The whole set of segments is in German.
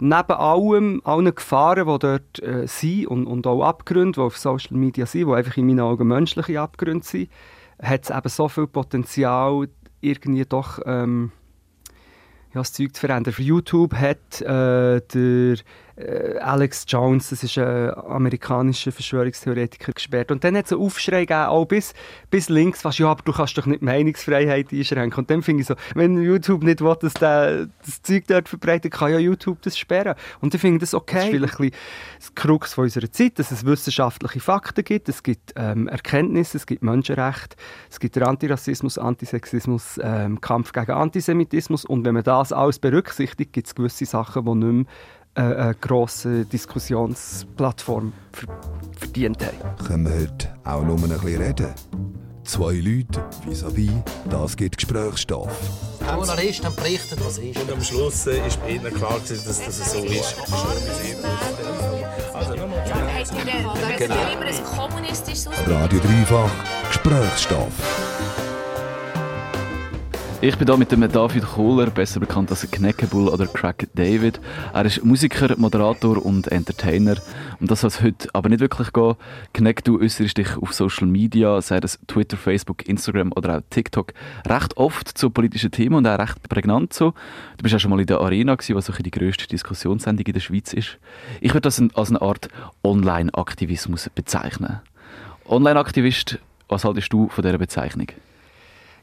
neben allem, allen Gefahren, die dort äh, sind und, und auch Abgründe, die auf Social Media sind, die einfach in meinen Augen menschliche Abgründe sind, hat es eben so viel Potenzial, irgendwie doch ähm, ja, das Zeug zu verändern. Für YouTube hat äh, der Alex Jones, das ist ein amerikanischer Verschwörungstheoretiker, gesperrt. Und dann hat es einen Aufschrei gegeben, auch bis, bis links, fast, ja, aber du kannst doch nicht Meinungsfreiheit einschränken. Und dann finde ich so, wenn YouTube nicht will, dass der, das Zeug dort verbreitet, kann ja YouTube das sperren. Und dann finde ich das okay. Das ist vielleicht ein bisschen das Krux von unserer Zeit, dass es wissenschaftliche Fakten gibt, es gibt ähm, Erkenntnisse, es gibt Menschenrechte, es gibt Antirassismus, Antisexismus, ähm, Kampf gegen Antisemitismus. Und wenn man das alles berücksichtigt, gibt es gewisse Sachen, die nicht mehr eine, grosse Diskussionsplattform verdient haben. Können wir heute auch nur ein bisschen reden? Zwei Leute vis-à-vis, das gibt Gesprächsstoff. Journalisten haben berichtet, was ist. Und am Schluss äh, ist bei ihnen klar, dass, es so ist. Also nochmal. Genau. Radio Dreifach, Gesprächsstoff. Ich bin hier mit dem David Kohler, besser bekannt als Kneckebull oder Crack David. Er ist Musiker, Moderator und Entertainer. Und das soll es heute aber nicht wirklich gehen. Kneck, du äußerst dich auf Social Media, sei es Twitter, Facebook, Instagram oder auch TikTok, recht oft zu politischen Themen und auch recht prägnant so. Du bist ja schon mal in der Arena gewesen, was die grösste Diskussionssendung in der Schweiz ist. Ich würde das als eine Art Online-Aktivismus bezeichnen. Online-Aktivist, was haltest du von dieser Bezeichnung?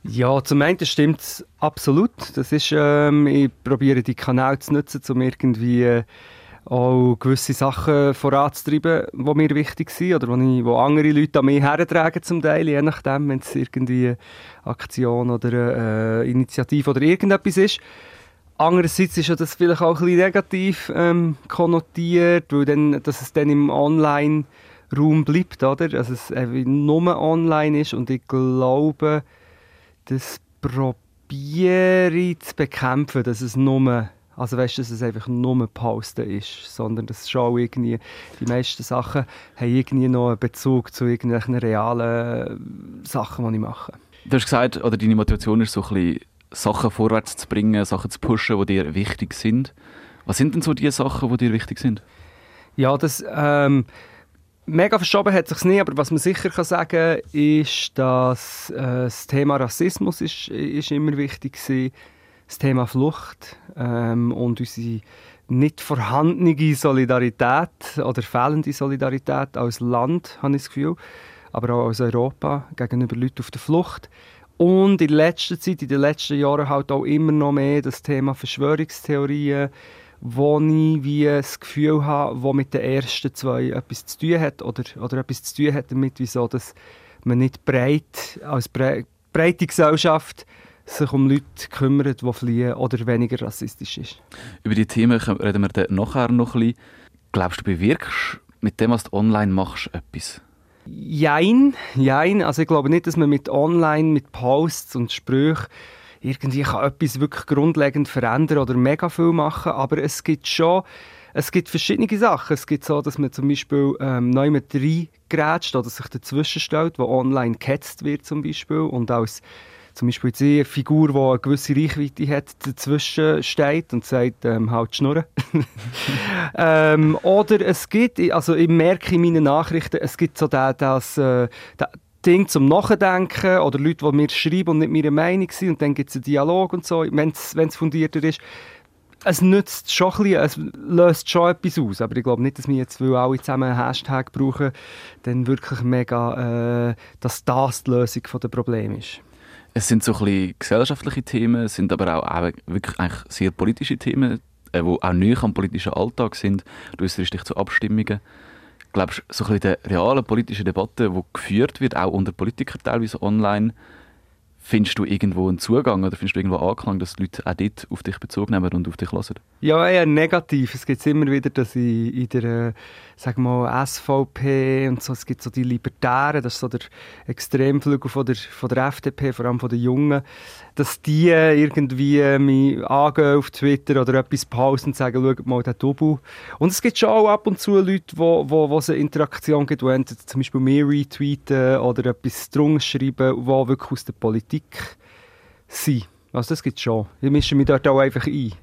Ja, zum einen stimmt es absolut. Das ist, ähm, ich probiere die Kanäle zu nutzen, um irgendwie äh, auch gewisse Sachen voranzutreiben, die mir wichtig sind oder wo, ich, wo andere Leute an mich hertragen zum Teil, je nachdem, wenn es irgendwie Aktion oder äh, Initiative oder irgendetwas ist. Andererseits ist ja das vielleicht auch ein bisschen negativ ähm, konnotiert, weil dann, dass es dann im Online-Raum bleibt, oder? Also es nur online ist und ich glaube, das probiere ich zu bekämpfen, dass es nur also weißt du, dass es einfach nur Posten ist, sondern dass schon irgendwie die meisten Sachen haben irgendwie noch einen Bezug zu irgendwelchen realen Sachen, die ich mache. Du hast gesagt, oder deine Motivation ist so ein bisschen Sachen vorwärts zu bringen, Sachen zu pushen, die dir wichtig sind. Was sind denn so die Sachen, die dir wichtig sind? Ja, das ähm, Mega verschoben hat sich nie, aber was man sicher kann sagen ist, dass äh, das Thema Rassismus ist, ist immer wichtig war, das Thema Flucht ähm, und unsere nicht vorhandene Solidarität oder fehlende Solidarität als Land, habe ich das Gefühl, aber auch als Europa gegenüber Leuten auf der Flucht. Und in letzter Zeit, in den letzten Jahren halt auch immer noch mehr das Thema Verschwörungstheorien, wo ich wie das Gefühl habe, wo mit den ersten zwei etwas zu tun hat oder, oder etwas zu tun hat damit, wieso dass man nicht breit, als bre breite Gesellschaft sich um Leute kümmert, die fliehen oder weniger rassistisch ist. Über die Themen reden wir dann nachher noch ein bisschen. Glaubst du, bewirkst mit dem, was du online machst, etwas? Jein, jein. Also ich glaube nicht, dass man mit online, mit Posts und Sprüchen irgendwie kann etwas wirklich grundlegend verändern oder mega viel machen, aber es gibt schon es gibt verschiedene Sachen. Es gibt so, dass man zum Beispiel ähm, neu mit reingrätscht oder sich dazwischen stellt, wo online gehetzt wird zum Beispiel und als zum Beispiel eine Figur, die eine gewisse Reichweite hat, dazwischen steht und sagt, ähm, halt schnurren. ähm, oder es gibt, also ich merke in meinen Nachrichten, es gibt so das, das, äh, Ding zum Nachdenken oder Leute, die mir schreiben und nicht meine Meinung sind und dann gibt es einen Dialog und so, wenn es fundierter ist. Es nützt schon ein bisschen, es löst schon etwas aus, aber ich glaube nicht, dass wir jetzt, weil alle zusammen einen Hashtag brauchen, dann wirklich mega, äh, dass das die Lösung der Probleme ist. Es sind so ein bisschen gesellschaftliche Themen, es sind aber auch, wirklich eigentlich sehr politische Themen, die äh, auch näher am politischen Alltag sind. Du äußerst dich zu Abstimmungen glaubst so ein bisschen der realen politischen Debatte, die geführt wird, auch unter Politikern teilweise online, Findest du irgendwo einen Zugang oder findest du irgendwo Anklang, dass die Leute auch dort auf dich Bezug nehmen und auf dich hören? Ja, eher negativ. Es gibt immer wieder, dass ich in der sag mal, SVP und so, es gibt so die Libertären, das ist so der Extremflügel von der, von der FDP, vor allem von den Jungen, dass die irgendwie mich angehen auf Twitter oder etwas posten und sagen, schau mal den Double. Und es gibt schon auch ab und zu Leute, wo, wo, wo es eine Interaktion gibt, die zum Beispiel mehr retweeten oder etwas drunter schreiben, wo wirklich aus der Politik sind. Also das gibt es schon. Ich mische mich dort auch einfach ein.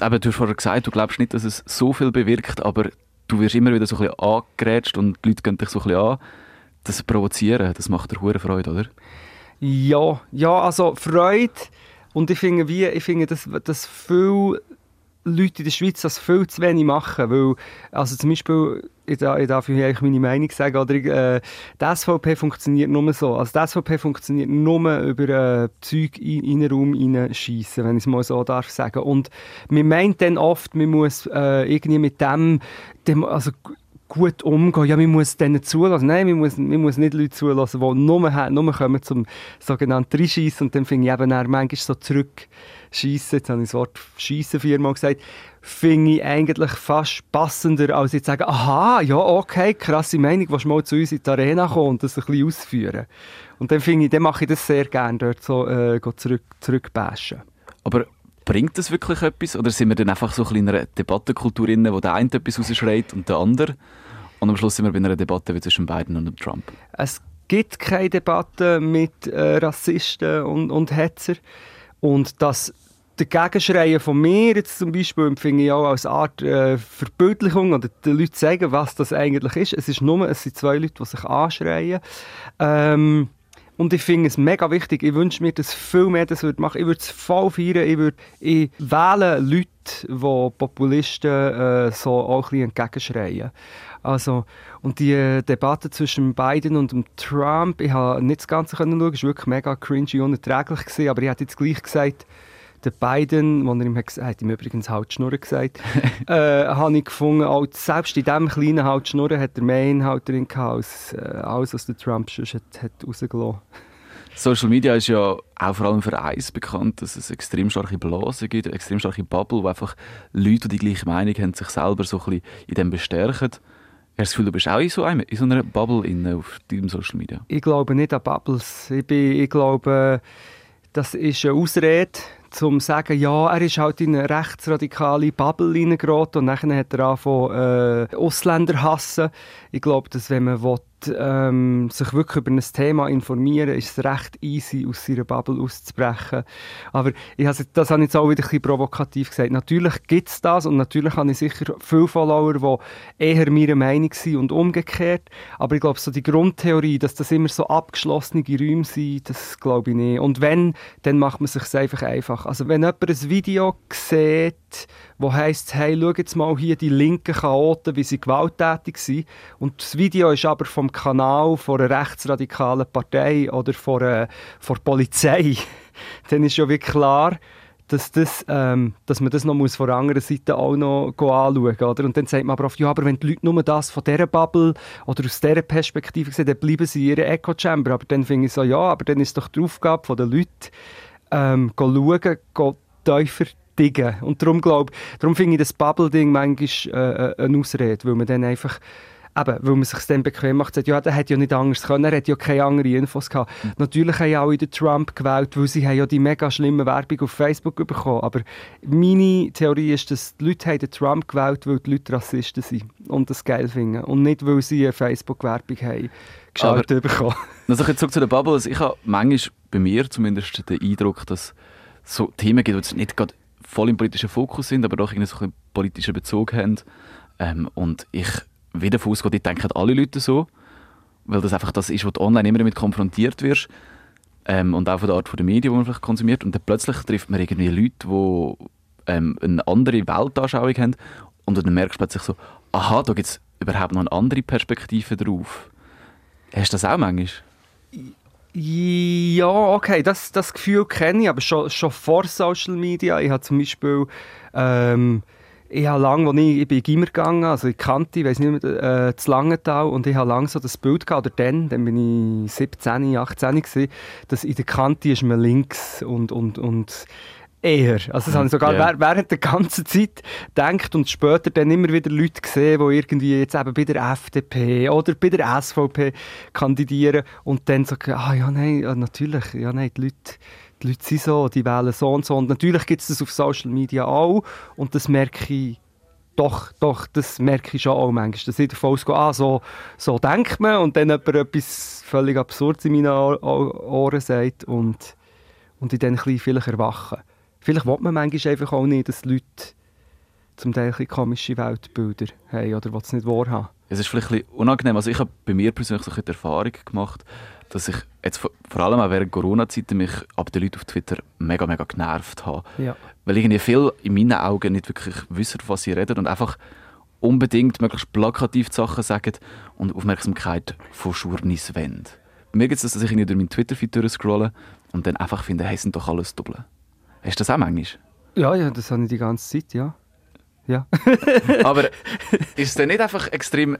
Eben, du hast vorher gesagt, du glaubst nicht, dass es so viel bewirkt, aber du wirst immer wieder so ein bisschen angerätscht und die Leute gehen dich so ein bisschen an. Das Provozieren, das macht dir hure Freude, oder? Ja, ja, also Freude. Und ich finde, wie, ich finde, dass, dass viele Leute in der Schweiz das viel zu wenig machen. Weil, also zum Beispiel, ich, darf, hier eigentlich meine Meinung sagen, oder, äh, die SVP funktioniert nur so. Also die SVP funktioniert nur über äh, Zeug in, in den Raum hineinschiessen, wenn ich es mal so darf sagen. Und man meint dann oft, man muss äh, irgendwie mit dem, dem also gut umgehen. Ja, man muss denen zulassen. Nein, man muss, man muss nicht Leute zulassen, die nur, nur kommen zum sogenannten Reinschiessen und dann finde ich eben manchmal so zurückschiessen, jetzt habe ich das Wort Schiessen viermal gesagt, finde ich eigentlich fast passender, als jetzt sagen, aha, ja, okay, krasse Meinung, willst du mal zu uns in die Arena kommen und das ein bisschen ausführen. Und dann finde ich, dann mache ich das sehr gerne, dort so äh, zurück, zurückbashen. Aber bringt das wirklich etwas? Oder sind wir dann einfach so ein in einer Debattenkultur drin, wo der eine etwas rausschreit und der andere? Und am Schluss sind wir bei einer Debatte wie zwischen Biden und Trump. Es gibt keine Debatte mit äh, Rassisten und, und Hetzer. Und das Gegenschreien von mir jetzt zum Beispiel empfinde ich auch als Art äh, Verbildlichung oder den Leuten sagen, was das eigentlich ist. Es ist nur, es sind zwei Leute, die sich anschreien. Ähm, und ich finde es mega wichtig. Ich wünsche mir, dass viel mehr das würde machen. Ich würde es voll feiern. Ich, würde, wähle Leute, die Populisten äh, so auch ein entgegenschreien. Also, und die äh, Debatte zwischen Biden und Trump, ich habe nicht das Ganze schauen, es war wirklich mega cringy, unerträglich gewesen, aber ich hätte jetzt gleich gesagt, der Biden, wo er ihm hat, hat ihm übrigens halt Schnurren gesagt, äh, habe ich gefunden, auch selbst in diesem kleinen halt Schnurren hat er mehr Inhalt drin gehabt, als äh, alles, was der Trump schon hat, hat rausgelassen. Social Media ist ja auch vor allem für eins bekannt, dass es extrem starke Blasen gibt, extrem starke Bubble, wo einfach Leute, die die gleiche Meinung haben, sich selber so ein bisschen in dem bestärken. Hast du das Gefühl, du bist auch in so, einem, in so einer Bubble in, auf deinem Social Media? Ich glaube nicht an Bubbles. Ich, bin, ich glaube, das ist eine Ausrede, um zu sagen, ja, er ist halt in eine rechtsradikale Bubble reingeraten und dann hat er angefangen, äh, Ausländer hassen. Ich glaube, dass wenn man will, ähm, sich wirklich über ein Thema informieren, ist es recht easy, aus seiner Bubble auszubrechen. Aber ich has, das habe ich jetzt auch wieder ein bisschen provokativ gesagt. Natürlich gibt es das und natürlich habe ich sicher viele Follower, die eher meiner Meinung sind und umgekehrt. Aber ich glaube, so die Grundtheorie, dass das immer so abgeschlossene Räume sind, das glaube ich nicht. Und wenn, dann macht man es sich einfach einfach. Also wenn jemand ein Video sieht, wo heisst, hey, schau jetzt mal hier die linken Chaoten, wie sie gewalttätig sind. Und das Video ist aber vom Kanal von einer rechtsradikalen Partei oder von, einer, von der Polizei. Dann ist ja wirklich klar, dass, das, ähm, dass man das noch muss von der anderen Seite auch noch anschauen muss. Und dann sagt man aber oft, ja, aber wenn die Leute nur das von dieser Bubble oder aus dieser Perspektive sehen, dann bleiben sie in ihrer Echo-Chamber. Aber dann finde ich so, ja, aber dann ist doch die Aufgabe der Leute, ähm, schauen, tiefer Dinge. Und darum, glaub, darum finde ich das Bubble-Ding manchmal äh, äh, eine Ausrede, weil man dann einfach eben, weil man sich dann bequem macht, sagt, ja, der hätte ja nicht anders können, er hat ja keine anderen Infos gehabt. Mhm. Natürlich haben ja alle den Trump gewählt, weil sie haben ja die mega schlimme Werbung auf Facebook bekommen. Aber meine Theorie ist, dass die Leute haben den Trump gewählt, weil die Leute Rassisten sind und das geil finden. Und nicht, weil sie eine Facebook-Werbung haben geschaltet bekommen. Also ich zurück zu den Bubbles. Ich habe manchmal bei mir zumindest den Eindruck, dass es so Themen gibt, die nicht gerade voll im politischen Fokus sind, aber doch irgendwie so einen politischen Bezug haben. Ähm, und ich wieder davon ausgehe, die denken alle Leute so, weil das einfach das ist, wo du online immer damit konfrontiert wirst. Ähm, und auch von der Art der Medien, die man vielleicht konsumiert. Und dann plötzlich trifft man irgendwie Leute, die ähm, eine andere Weltanschauung haben. Und dann merkst du plötzlich so, aha, da gibt es überhaupt noch eine andere Perspektive drauf. Hast du das auch manchmal? Ja, okay, das, das Gefühl kenne ich, aber schon, schon vor Social Media. Ich habe zum Beispiel, ähm, ich habe lange, als ich, ich bin Gimmer gegangen, also ich kannte, ich weiß nicht mehr, äh, zu Langenthal, und ich habe lange so das Bild gehabt, oder dann, dann bin ich 17, 18 gewesen, dass in der Kante ist man links und, und, und Eher. Also das habe ich sogar yeah. während der ganzen Zeit gedacht und später dann immer wieder Leute gesehen, die irgendwie jetzt eben bei der FDP oder bei der SVP kandidieren und dann so, ah ja, nein, natürlich, ja, nein, die Leute, die Leute sind so, die wählen so und so. Und natürlich gibt es das auf Social Media auch und das merke ich doch, doch, das merke ich schon auch manchmal, dass ich davon ausgehe, ah, so, so denkt man und dann jemand etwas völlig Absurdes in meinen Ohren sagt und, und ich dann ein bisschen vielleicht erwache. Vielleicht will man manchmal einfach auch nicht, dass Leute zum Teil ein komische Weltbilder haben oder die es nicht wahrhaben. Es ist vielleicht ein bisschen unangenehm. Also ich habe bei mir persönlich so ein bisschen die Erfahrung gemacht, dass ich jetzt vor vor allem auch während Corona-Zeiten mich ab den Leuten auf Twitter mega, mega genervt habe. Ja. Weil irgendwie viel in meinen Augen nicht wirklich wissen, von was sie reden und einfach unbedingt möglichst plakativ die Sachen sagen und Aufmerksamkeit von Schurnis. Bei mir gibt es das, dass ich irgendwie durch meinen Twitter-Feed durchscrolle und dann einfach finde, hey, sind doch alles Doppel. Hast du das auch manchmal? ja, ja, das habe ich die ganze Zeit, ja. Ja. Aber ist es dann nicht einfach extrem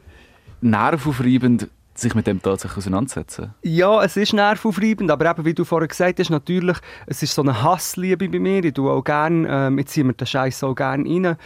nervaufreibend, sich mit dem tatsächlich auseinanderzusetzen? Ja, es ist nervaufreibend, aber eben, wie du vorher gesagt hast, natürlich, es ist so eine Hassliebe bei mir. Ich tue auch gerne, ähm, jetzt ziehen wir den Scheiß auch gerne rein.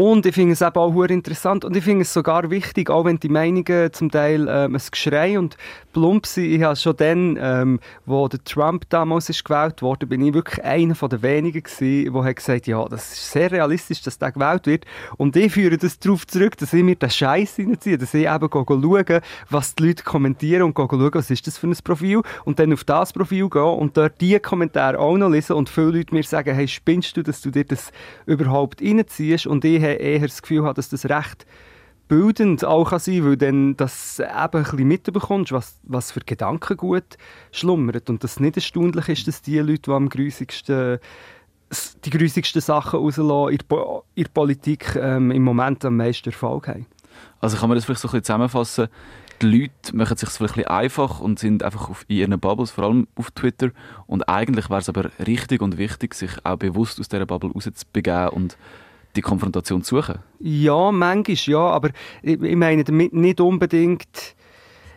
Und ich finde es eben auch interessant und ich finde es sogar wichtig, auch wenn die Meinungen zum Teil ähm, ein Geschrei und plump sind. Ich habe schon dann, ähm, wo der Trump damals ist gewählt wurde, bin ich wirklich einer von den wenigen gewesen, der hat gesagt, ja, das ist sehr realistisch, dass der gewählt wird. Und ich führe das darauf zurück, dass ich mir den Scheiß reinziehe, dass ich eben schaue, was die Leute kommentieren und schauen, was ist das für ein Profil und dann auf das Profil gehen und dort die Kommentare auch noch lesen und viele Leute mir sagen, hey, spinnst du, dass du dir das überhaupt reinziehst und ich eher das Gefühl, habe, dass das recht bildend auch kann sein, weil dann das eben ein bisschen mitbekommst, was, was für Gedanken gut schlummert und das nicht erstaunlich ist, dass die Leute, die am grusigsten die grusigsten Sachen rauslassen in der, in der Politik ähm, im Moment am meisten Erfolg haben. Also kann man das vielleicht so ein bisschen zusammenfassen. Die Leute machen es sich vielleicht ein einfach und sind einfach auf, in ihren Bubbles, vor allem auf Twitter. Und eigentlich wäre es aber richtig und wichtig, sich auch bewusst aus dieser Bubble rauszubegeben und die Konfrontation suchen. Ja, manchmal ja, aber ich, ich meine damit nicht unbedingt.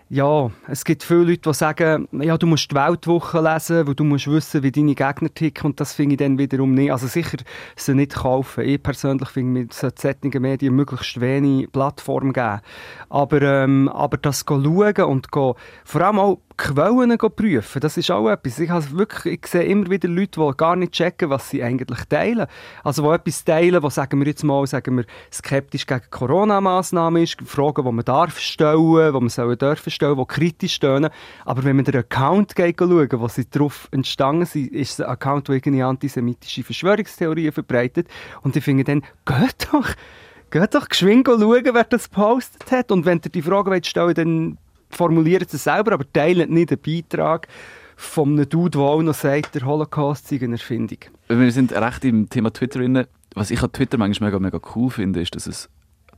Ja, es gibt viele Leute, die sagen, ja, du musst die Weltwoche lesen, weil du musst wissen, wie deine Gegner ticken und das finde ich dann wiederum nicht. Also sicher sie nicht kaufen. Ich persönlich finde, sollte solchen Medien möglichst wenig Plattform geben. Aber, ähm, aber das schauen und go, vor allem auch Quellen prüfen, das ist auch etwas. Ich, habe wirklich, ich sehe immer wieder Leute, die gar nicht checken, was sie eigentlich teilen. Also die etwas teilen, wo sagen wir jetzt mal, sagen wir, skeptisch gegen Corona-Massnahmen ist, Fragen, die man darf stellen, die man sollen dürfen stellen, die kritisch stehen. Aber wenn man den Account schauen, wo sie darauf entstanden sind, ist ein Account, der irgendwie antisemitische Verschwörungstheorien verbreitet. Und ich finde dann, geht doch, geht doch geschwind schauen, wer das gepostet hat. Und wenn ihr die Frage wollt stellen dann formuliert es selber, aber teilt nicht einen Beitrag von einem Dude, der auch noch sagt, der Holocaust sei eine Erfindung. Wir sind recht im Thema Twitter drin. Was ich an Twitter manchmal mega, mega cool finde, ist, dass es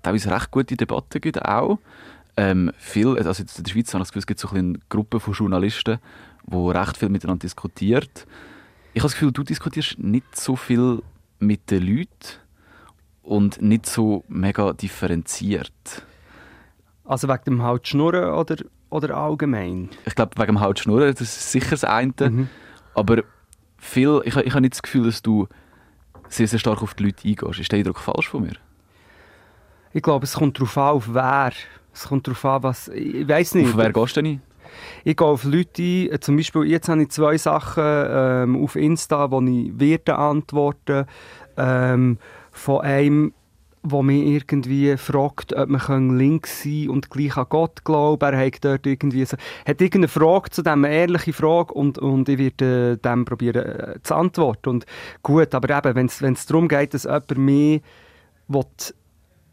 teilweise recht gute Debatten gibt auch. Ähm, viel, also in der Schweiz habe ich das Gefühl, es gibt so eine Gruppe von Journalisten, die recht viel miteinander diskutiert. Ich habe das Gefühl, du diskutierst nicht so viel mit den Leuten und nicht so mega differenziert. Also wegen dem halt Schnurren oder, oder allgemein? Ich glaube, wegen dem Haut schnurren, das ist sicher das eine. Mhm. Aber viel, ich, ich habe nicht das Gefühl, dass du sehr, sehr stark auf die Leute eingehst. Ist der Eindruck falsch von mir? Ich glaube, es kommt darauf an, auf wer. Es kommt darauf an, was... Ich weiß nicht. Auf wer gehst du denn ein? Ich gehe auf Leute ein, äh, zum Beispiel, jetzt habe ich zwei Sachen ähm, auf Insta, wo ich werde antworten ähm, von einem, der mich irgendwie fragt, ob man links sein und gleich an Gott glauben. Er hat dort irgendwie so, hat irgendeine Frage zu dem, eine ehrliche Frage und, und ich werde äh, dem probieren äh, zu antworten. Und gut, aber eben, wenn es darum geht, dass jemand mich will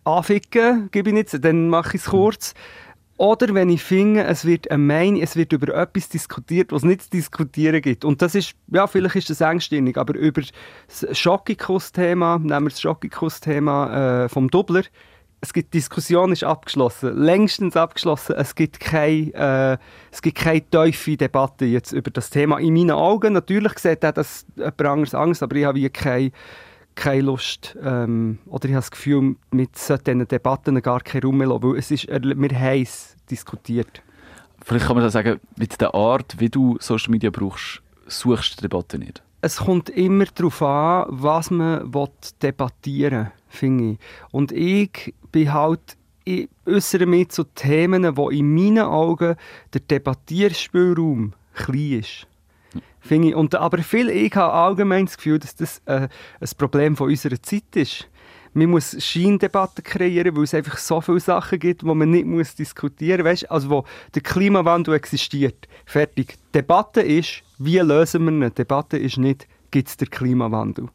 anficken gebe ich nicht, dann mache ich es kurz. Oder wenn ich finde, es wird eine Meinung, es wird über etwas diskutiert, was nicht zu diskutieren gibt. Und das ist, ja, vielleicht ist das engstirnig, aber über das Schokikus-Thema, nehmen wir das Schokikus-Thema äh, vom Doubler, es gibt die Diskussion ist abgeschlossen, längstens abgeschlossen. Es gibt keine, äh, es gibt keine tiefe Debatte jetzt über das Thema. In meinen Augen natürlich sieht auch das jemand anderes Angst, aber ich habe wie keine, keine Lust ähm, oder ich habe das Gefühl, mit solchen Debatten gar keinen Raum mehr lassen, weil es ist, wir haben es diskutiert. Vielleicht kann man da sagen, mit der Art, wie du Social Media brauchst, suchst du die Debatte nicht. Es kommt immer darauf an, was man debattieren will, finde ich. Und ich bin halt, ich äußere mich zu Themen, wo in meinen Augen der Debattierspielraum klein ist. Finde ich. Und, aber viel, ich habe allgemein das Gefühl, dass das äh, ein Problem von unserer Zeit ist. Man muss Scheindebatten kreieren, weil es einfach so viele Sachen gibt, die man nicht muss diskutieren muss. Also wo der Klimawandel existiert. Fertig. Debatte ist, wie lösen wir ihn? Debatte ist nicht, gibt es den Klimawandel?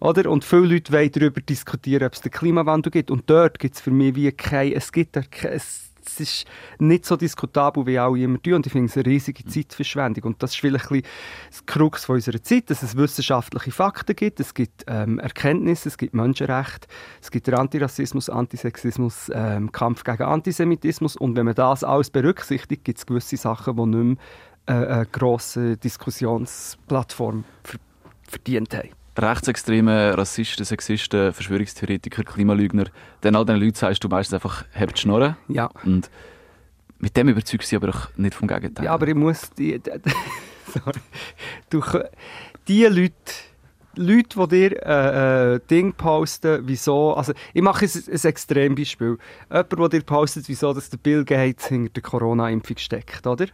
Oder? Und viele Leute wollen darüber diskutieren, ob es den Klimawandel gibt. Und dort gibt es für mich wie kein, es gibt es, es ist nicht so diskutabel, wie alle immer tun. Und ich finde es eine riesige Zeitverschwendung. Und das ist vielleicht ein das Krux von unserer Zeit, dass es wissenschaftliche Fakten gibt, es gibt ähm, Erkenntnisse, es gibt Menschenrechte, es gibt Antirassismus, Antisexismus, ähm, Kampf gegen Antisemitismus. Und wenn man das alles berücksichtigt, gibt es gewisse Sachen, die nicht mehr äh, eine grosse Diskussionsplattform verdient haben. Rechtsextreme, Rassisten, Sexisten, Verschwörungstheoretiker, Klimalügner, dann all diesen Leuten sagst du meistens einfach, habt die Schnurren. Ja. Und mit dem überzeugst du sie aber auch nicht vom Gegenteil. Ja, aber ich muss die, sorry, du, die Leute, Leute, die dir äh, äh, Ding posten, wieso, also ich mache ein, ein Extrembeispiel. Jemand, der dir postet, wieso dass der Bill Gates hinter der Corona-Impfung steckt, oder?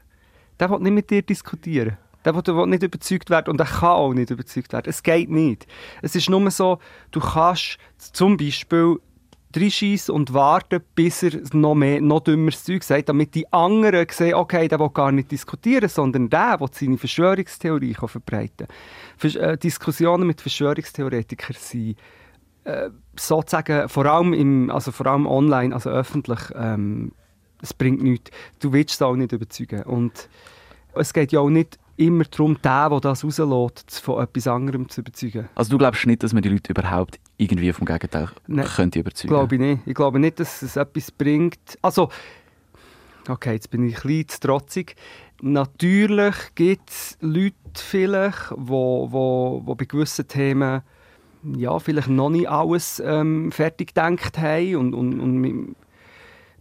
Der will nicht mit dir diskutieren. Der will nicht überzeugt werden und der kann auch nicht überzeugt werden. Es geht nicht. Es ist nur so, du kannst zum Beispiel reinschießen und warten, bis er noch mehr, noch dümmeres Zeug sagt, damit die anderen sehen, okay, der will gar nicht diskutieren, sondern der will seine Verschwörungstheorie verbreiten kann. Äh, Diskussionen mit Verschwörungstheoretikern sind äh, sozusagen, vor allem, im, also vor allem online, also öffentlich, ähm, es bringt nichts. Du willst es auch nicht überzeugen. Und es geht ja auch nicht immer darum, den, der das rauslässt, von etwas anderem zu überzeugen. Also du glaubst nicht, dass man die Leute überhaupt irgendwie vom Gegenteil Nein, könnte überzeugen? glaube ich nicht. Ich glaube nicht, dass es etwas bringt. Also, okay, jetzt bin ich ein bisschen zu trotzig. Natürlich gibt es Leute vielleicht, die wo, wo, wo bei gewissen Themen ja, vielleicht noch nicht alles ähm, fertig gedacht haben und, und, und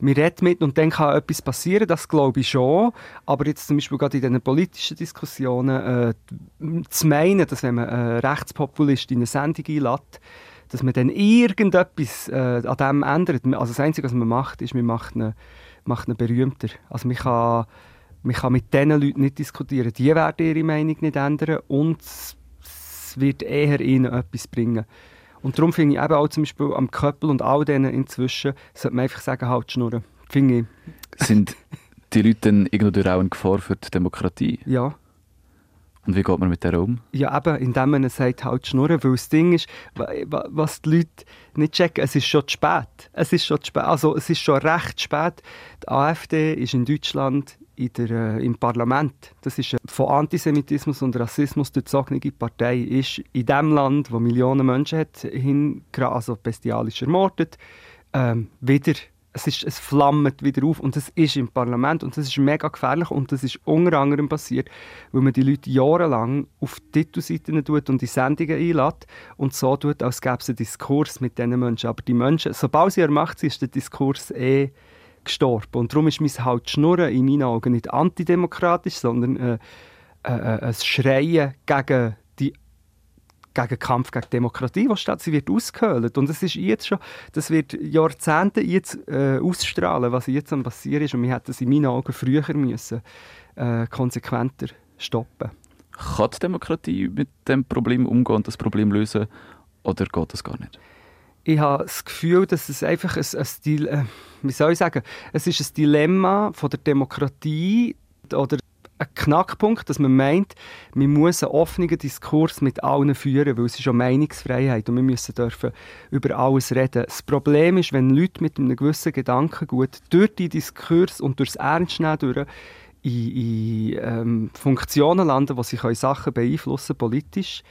wir reden mit und dann kann etwas passieren, das glaube ich schon. Aber jetzt zum Beispiel gerade in diesen politischen Diskussionen äh, zu meinen, dass wenn man äh, Rechtspopulist in eine Sendung einlädt, dass man dann irgendetwas äh, an dem ändert. Also das Einzige, was man macht, ist, man macht ihn, macht ihn berühmter. Also man kann, man kann mit diesen Leuten nicht diskutieren. Die werden ihre Meinung nicht ändern und es wird eher ihnen etwas bringen. Und darum finde ich eben auch zum Beispiel am Köppel und all denen inzwischen, sollte man einfach sagen, halt schnurren. Finde ich. Sind die Leute dann irgendwo auch eine Gefahr für die Demokratie? Ja. Und wie geht man mit der um? Ja, eben, indem man sagt, halt schnurren, weil das Ding ist, was die Leute nicht checken, es ist schon zu spät. Es ist schon zu spät, also es ist schon recht spät. Die AfD ist in Deutschland der, äh, im Parlament. Das ist eine von Antisemitismus und Rassismus durchzogene Partei. Ist in dem Land, wo Millionen Menschen hat, hin, also bestialisch ermordet, ähm, wieder es, ist, es flammt wieder auf und es ist im Parlament und das ist mega gefährlich und das ist unter anderem passiert, weil man die Leute jahrelang auf Titelseiten tut und die Sendungen einlädt und so tut, als gäbe es einen Diskurs mit diesen Menschen. Aber die Menschen, sobald sie ermacht sind, ist der Diskurs eh gestorben. Und darum ist mein halt Schnurren in meinen Augen nicht antidemokratisch, sondern äh, äh, äh, ein Schreien gegen die gegen Kampf gegen Demokratie, was statt sie wird ausgehöhlt. Und es ist jetzt schon, das wird Jahrzehnte jetzt äh, ausstrahlen, was jetzt am passieren ist. Und wir hätten es in meinen Augen früher müssen, äh, konsequenter stoppen. Kann die Demokratie mit dem Problem umgehen und das Problem lösen, oder geht das gar nicht? Ich habe das Gefühl, dass es einfach ein, ein, äh, wie soll ich sagen, es ist ein Dilemma von der Demokratie oder ein Knackpunkt, dass man meint, man muss einen offenen Diskurs mit allen führen, weil es ist ja Meinungsfreiheit und wir müssen dürfen über alles reden. Das Problem ist, wenn Leute mit einem gewissen Gedankengut durch die Diskurs und durchs Ernstnehmen durch in, in ähm, Funktionen landen, wo sie Sachen beeinflussen politisch,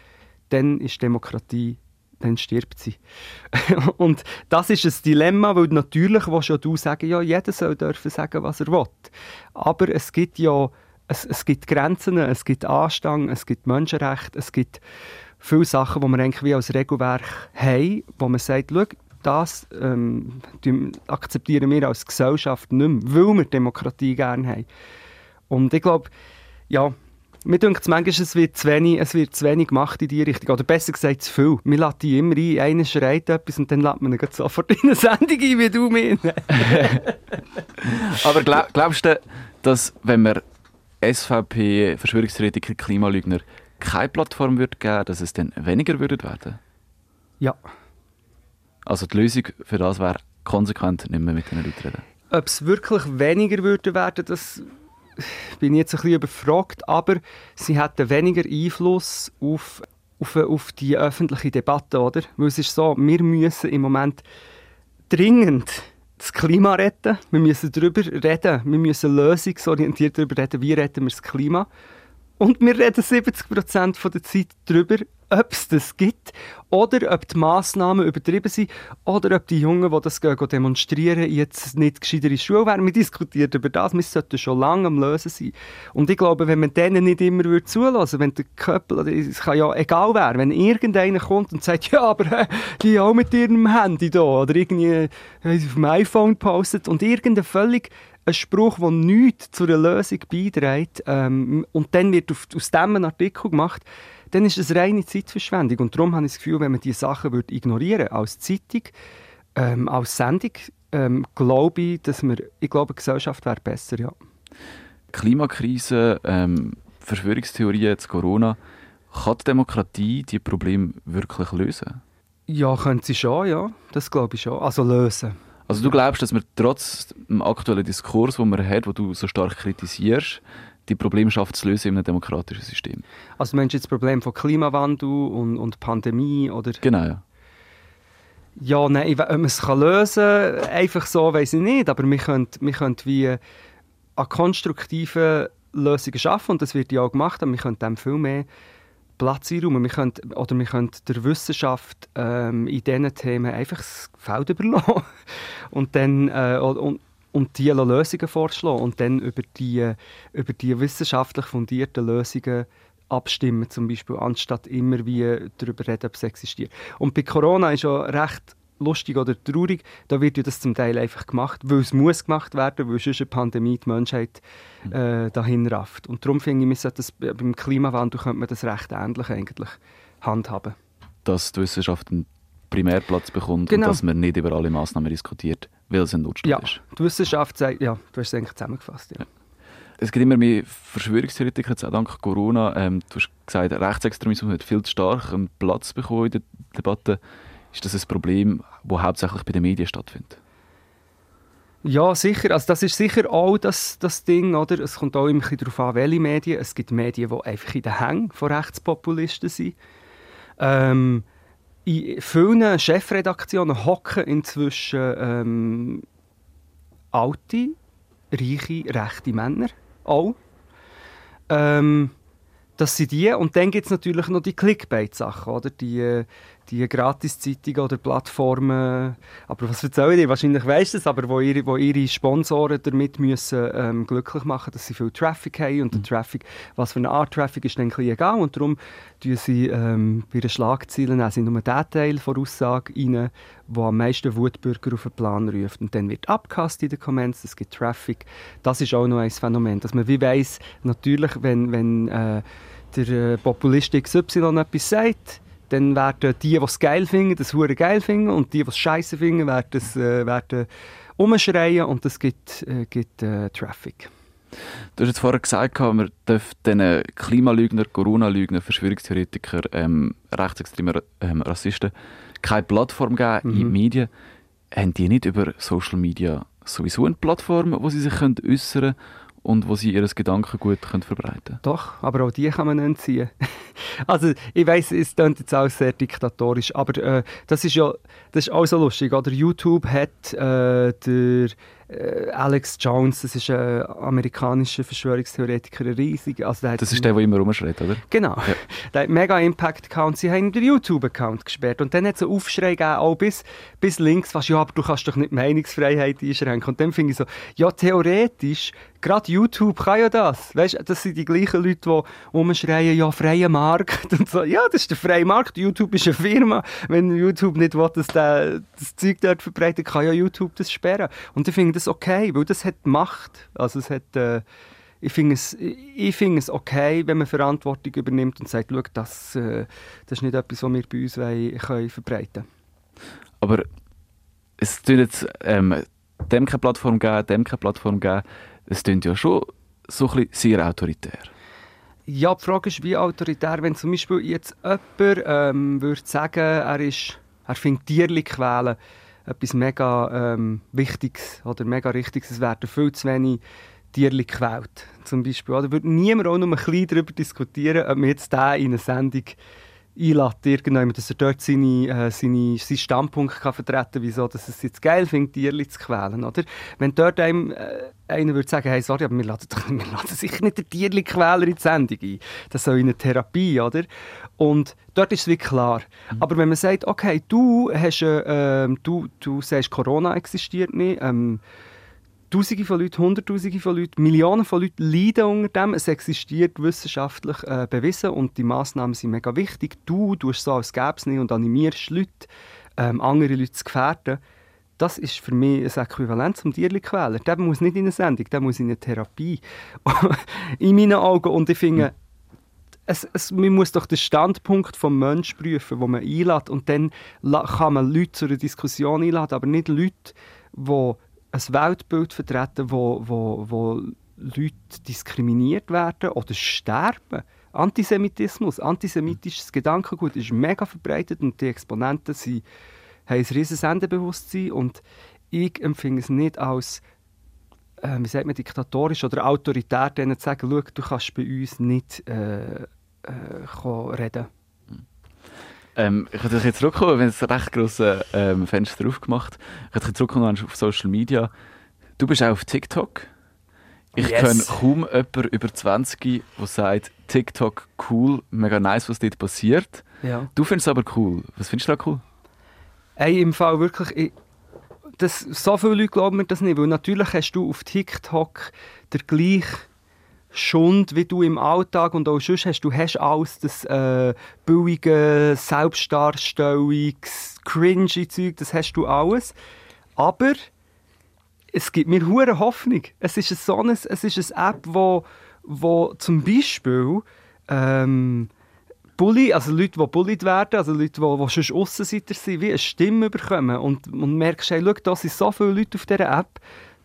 dann ist Demokratie dann stirbt sie. und das ist ein Dilemma, weil natürlich willst ja du sagen, ja, jeder soll dürfen sagen, was er will. Aber es gibt ja es, es gibt Grenzen, es gibt Anstand, es gibt Menschenrechte, es gibt viele Sachen, die wir eigentlich wie als Regelwerk haben, wo man sagt, das ähm, akzeptieren wir als Gesellschaft nicht mehr, weil wir Demokratie gerne haben. Und ich glaube, ja, mir denkt es manchmal, es wird, zu wenig, es wird zu wenig gemacht in diese Richtung. Oder besser gesagt, zu viel. Wir laden die immer ein, einer schreit etwas und dann lädt man ihn sofort in eine Sendung ein, wie du mir. Aber glaub, glaubst du, dass wenn man SVP, Verschwörungstheoretiker, Klimalügner keine Plattform würde geben, dass es dann weniger würde werden? Ja. Also die Lösung für das wäre konsequent nicht mehr mit den Leuten reden. Ob es wirklich weniger würde werden, das bin ich jetzt ein bisschen überfragt, aber sie hätten weniger Einfluss auf, auf, auf die öffentliche Debatte, oder? Weil es ist so, wir müssen im Moment dringend das Klima retten. Wir müssen darüber reden. Wir müssen lösungsorientiert darüber reden, wie retten wir das Klima. Und wir reden 70% der Zeit darüber, ob es das gibt oder ob die Massnahmen übertrieben sind oder ob die Jungen, die das gehen, demonstrieren, jetzt nicht gescheiter in Schule wären. Wir diskutieren über das, wir sollten schon lange am Lösen sein. Und ich glaube, wenn man denen nicht immer würde zulassen wenn der Köppel, es kann ja egal wer, wenn irgendeiner kommt und sagt, ja, aber äh, die auch mit ihrem Handy da oder irgendwie äh, auf dem iPhone postet und irgendein völlig ein Spruch, der nichts zu einer Lösung beiträgt ähm, und dann wird auf, aus ein Artikel gemacht, dann ist das reine Zeitverschwendung. Und darum habe ich das Gefühl, wenn man diese Sachen würde ignorieren als Zeitung, ähm, als Sendung, ähm, glaube ich, dass wir, ich glaube, die Gesellschaft wäre besser, ja. Klimakrise, ähm, Verschwörungstheorien, jetzt Corona, kann die Demokratie die Probleme wirklich lösen? Ja, könnte sie schon, ja. Das glaube ich schon. Also lösen. Also du glaubst, dass wir trotz dem aktuellen Diskurs, den man hat, wo du so stark kritisierst, die Probleme schafft zu lösen in einem demokratischen System? Also meinst du jetzt das Problem von Klimawandel und, und Pandemie? Oder? Genau, ja. Ja, nein, ob man es lösen kann, einfach so, weiß ich nicht. Aber wir können, wir können wie an konstruktiven Lösungen schaffen und das wird ja auch gemacht, aber wir können dem viel mehr Platz einräumen. Wir können, oder wir können der Wissenschaft ähm, in diesen Themen einfach das Feld überlassen und dann äh, und, und die Lösungen vorschlagen und dann über die, über die wissenschaftlich fundierten Lösungen abstimmen, zum Beispiel, anstatt immer wie darüber reden, ob es existiert. Und bei Corona ist ja recht lustig oder traurig, da wird ja das zum Teil einfach gemacht, weil es muss gemacht werden, weil sonst eine Pandemie die Menschheit äh, dahin rafft. Und darum finde ich, man das, beim Klimawandel könnte man das recht ähnlich eigentlich handhaben. Dass die Wissenschaft einen Primärplatz bekommt Genau. und dass man nicht über alle Massnahmen diskutiert, weil es ein Notstand Ja, ist. die Wissenschaft sagt, ja, du hast es eigentlich zusammengefasst. Ja. Es gibt immer mehr Verschwörungstheoretiker, jetzt auch dank Corona. Ähm, du hast gesagt, Rechtsextremismus hat viel zu stark einen Platz bekommen in der Debatte. Ist das ein Problem, das hauptsächlich bei den Medien stattfindet? Ja, sicher. Also das ist sicher auch das, das Ding, oder? Es kommt auch immer ein bisschen darauf an, welche Medien. Es gibt Medien, die einfach in den Hängen von Rechtspopulisten sind. Ähm, in vielen Chefredaktionen hocken inzwischen ähm, alte, reiche, rechte Männer. Auch. Ähm, das sind die. Und dann gibt es natürlich noch die Clickbait-Sachen, oder? Die, die Gratiszeitungen oder Plattformen. Aber was erzähle ich dir? Wahrscheinlich weißt du es, aber wo ihre, wo ihre Sponsoren damit müssen, ähm, glücklich machen, dass sie viel Traffic haben. Und der Traffic, was für eine Art Traffic ist, ein bisschen egal. Und darum tun sie ähm, bei den Schlagzeilen auch nur den Teil der Aussage rein, der am meisten Wutbürger auf den Plan ruft. Und dann wird abgehasst in den Comments, es gibt Traffic. Das ist auch noch ein Phänomen, dass man wie weiss, natürlich, wenn, wenn äh, der äh, Populist XY etwas sagt, dann werden die, die es geil finden, das hure geil finden und die, die es scheiße finden, werden es äh, werden umschreien und das gibt, äh, gibt äh, Traffic. Du hast jetzt vorher gesagt, man darf diesen Klimalügner, Corona-Lügner, Verschwörungstheoretiker, ähm, rechtsextremen ähm, Rassisten keine Plattform geben in den Medien. Haben die nicht über Social Media sowieso eine Plattform, wo sie sich äußern können und wo sie ihr Gedankengut können verbreiten können? Doch, aber auch die kann man entziehen. also ich weiß, es klingt jetzt auch sehr diktatorisch, aber äh, das ist ja das ist auch so lustig. Oder YouTube hat äh, der Alex Jones, das ist ein amerikanischer Verschwörungstheoretiker, ein riesig. Also der Das ist der, der immer rumschreit, oder? Genau. Der hat mega Impact gehabt. Sie haben den YouTube-Account gesperrt. Und dann hat es einen Aufschrei gegeben, auch bis, bis links, was ja, aber du kannst doch nicht Meinungsfreiheit einschränken. Und dann finde ich so, ja, theoretisch, gerade YouTube kann ja das. Weißt du, das sind die gleichen Leute, die rumschreien, ja, freier Markt. Und so, ja, das ist der freie Markt. YouTube ist eine Firma. Wenn YouTube nicht will, dass der das Zeug dort verbreitet, kann ja YouTube das sperren. Und ich finde das okay, weil das hat Macht. Also es hat... Äh, ich finde es, ich finde es okay, wenn man Verantwortung übernimmt und sagt, schau, das, äh, das ist nicht etwas, was wir bei uns wollen, können verbreiten Aber es tun jetzt ähm, dem keine Plattform geben, dem keine Plattform geben. Es klingt ja schon so ein bisschen sehr autoritär. Ja, die Frage ist, wie autoritär, wenn zum Beispiel jetzt jemand ähm, würde sagen, er, ist, er findet Tierli quälen etwas mega ähm, Wichtiges oder mega Richtiges, es werden viel zu wenig Tierli gequält, zum Beispiel. Oder würde niemand auch nur ein bisschen darüber diskutieren, ob man jetzt den in eine Sendung einlädt, irgendjemand, dass er dort seine, äh, seine, seinen Standpunkt kann vertreten kann, wieso dass es jetzt geil findet, Tierchen zu quälen. Oder? Wenn dort einem, äh, einer würde sagen, hey, sorry, aber wir laden, doch, wir laden sicher nicht den Tierchen-Quäler in die Sendung ein. Das soll in eine Therapie, oder? Und dort ist es wie klar. Mhm. Aber wenn man sagt, okay, du, hast, äh, du, du sagst, Corona existiert nicht, ähm, Tausende von Leuten, Hunderttausende von Leuten, Millionen von Leuten leiden unter dem. Es existiert wissenschaftlich äh, bewiesen und die Massnahmen sind mega wichtig. Du tust so, als gäbe es nicht und animierst Leute, ähm, andere Leute zu gefährden. Das ist für mich ein Äquivalent zum Tierli-Quäler. Der muss nicht in eine Sendung, der muss in eine Therapie. in meinen Augen. Und ich finde, es, es, man muss doch den Standpunkt des Menschen prüfen, den man einlädt. Und dann kann man Leute zu einer Diskussion einladen, aber nicht Leute, die ein Weltbild vertreten, wo, wo, wo Leute diskriminiert werden oder sterben. Antisemitismus, antisemitisches Gedankengut ist mega verbreitet und die Exponenten sind, haben ein riesiges Sendebewusstsein und ich empfinde es nicht als äh, wie sagt man, diktatorisch oder autoritär, denen zu sagen, du kannst bei uns nicht äh, äh, reden. Ähm, ich würde jetzt zurückkommen, wenn es ein recht grosses ähm, Fenster aufgemacht Ich würde zurückkommen auf Social Media. Du bist auch auf TikTok. Ich yes. kenne kaum jemanden über 20, der sagt, TikTok cool, mega nice, was dort passiert. Ja. Du findest es aber cool. Was findest du da cool? Ey, im Fall wirklich, ich, das, so viele Leute glauben mir das nicht, weil natürlich hast du auf TikTok der gleiche Schund, wie du im Alltag und auch sonst hast. Du hast alles das äh, billige Selbstdarstellungs, cringy Zeug, das hast du alles. Aber es gibt mir hure Hoffnung. Es ist so ein, es ist eine App, wo, wo zum Beispiel ähm, Bully, also Leute, die bullied werden, also Leute, die, die schon Aussenseiter sind, wie eine Stimme bekommen und, und merkst, hey, schau, da sind so viele Leute auf dieser App,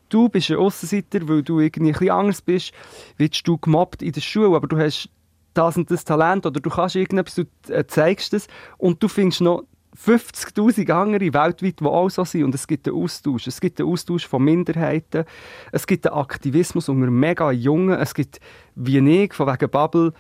du bist ein Aussenseiter, weil du irgendwie ein bisschen anders bist, wirst du gemobbt in der Schule, aber du hast das und das Talent oder du kannst irgendetwas, du äh, zeigst es und du findest noch 50'000 andere weltweit, die auch so sind. Und es gibt einen Austausch. Es gibt einen Austausch von Minderheiten. Es gibt einen Aktivismus unter mega Jungen. Es gibt, wie ich, von wegen Bubble,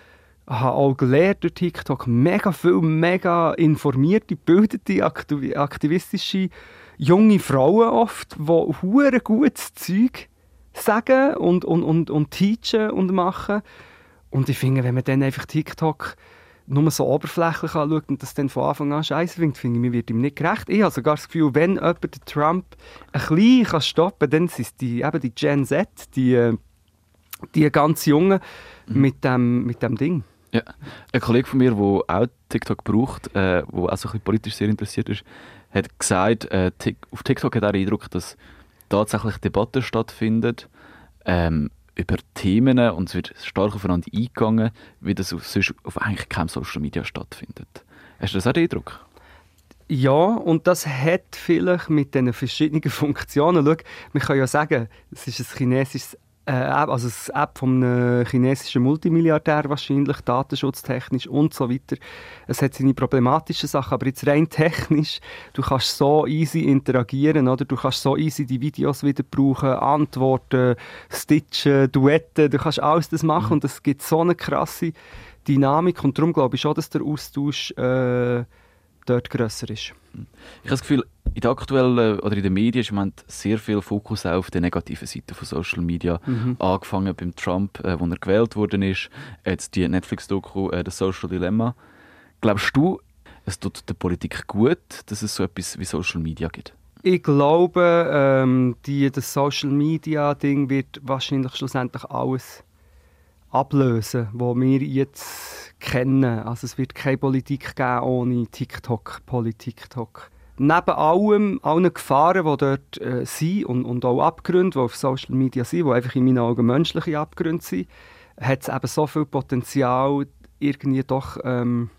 habe auch gelernt durch TikTok, mega viel, mega informierte, gebildete, aktivistische junge Frauen oft, die hure gutes Zeug sagen und, und, und, und teachen und machen. Und ich finde, wenn man dann einfach TikTok nur so oberflächlich anschaut und das dann von Anfang an scheiße findet, finde ich, mir wird ihm nicht gerecht. Ich habe sogar das Gefühl, wenn jemand Trump ein bisschen stoppen kann, dann sind es die, eben die Gen Z, die, die ganz Jungen mhm. mit, dem, mit dem Ding. Ja. Ein Kollege von mir, der auch TikTok braucht, äh, der auch so ein bisschen politisch sehr interessiert ist, hat gesagt, äh, auf TikTok hat er den Eindruck, dass tatsächlich Debatten stattfinden ähm, über Themen und es wird stark aufeinander eingegangen, wie das auf, sonst auf eigentlich keinem Social Media stattfindet. Hast du das auch den Eindruck? Ja, und das hat vielleicht mit den verschiedenen Funktionen. Schau, man kann ja sagen, es ist ein chinesisches äh, also eine App von einem chinesischen Multimilliardär wahrscheinlich, datenschutztechnisch und so weiter. Es hat seine problematischen Sachen, aber jetzt rein technisch, du kannst so easy interagieren, oder? Du kannst so easy die Videos wieder brauchen, Antworten, Stitchen, Duetten, du kannst alles das machen mhm. und es gibt so eine krasse Dynamik und darum glaube ich schon, dass der Austausch äh, dort grösser ist. Ich habe das Gefühl, in der aktuellen oder in den Medien ist im Moment sehr viel Fokus auf der negativen Seite von Social Media. Mhm. Angefangen beim Trump, äh, wo er gewählt worden ist, jetzt die Netflix-Doku äh, «The Social Dilemma». Glaubst du, es tut der Politik gut, dass es so etwas wie Social Media gibt? Ich glaube, ähm, die, das Social Media Ding wird wahrscheinlich schlussendlich alles ablösen, was wir jetzt kennen. Also es wird keine Politik geben ohne TikTok, Politik-TikTok neben allem, allen Gefahren, die dort äh, sind und, und auch Abgründe, die auf Social Media sind, die einfach in meinen Augen menschliche Abgründe sind, hat es eben so viel Potenzial, irgendwie doch ähm,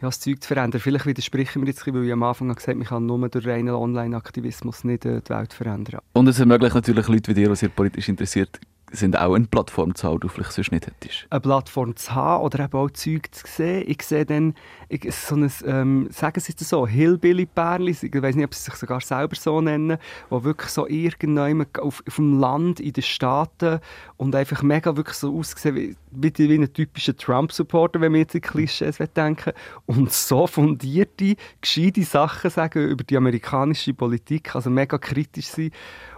ja, das Zeug zu verändern. Vielleicht widersprechen wir jetzt, weil ich am Anfang gesagt habe, man kann nur durch reinen Online-Aktivismus nicht äh, die Welt verändern. Und es ermöglicht natürlich Leute wie dir, die sich politisch interessiert, sind auch eine Plattform zu haben, die du vielleicht sonst nicht hättest. eine Plattform zu haben oder eben auch Zeug zu sehen. Ich sehe dann ich, so ein, ähm, sagen sie es so, Hillbilly-Pärchen, ich weiß nicht, ob sie sich sogar selber so nennen, wo wirklich so irgendwann auf, auf dem Land, in den Staaten und einfach mega wirklich so aussehen wie, wie, wie ein typischer Trump-Supporter, wenn wir jetzt in Klischees denken und so fundierte, gescheite Sachen sagen über die amerikanische Politik, also mega kritisch sein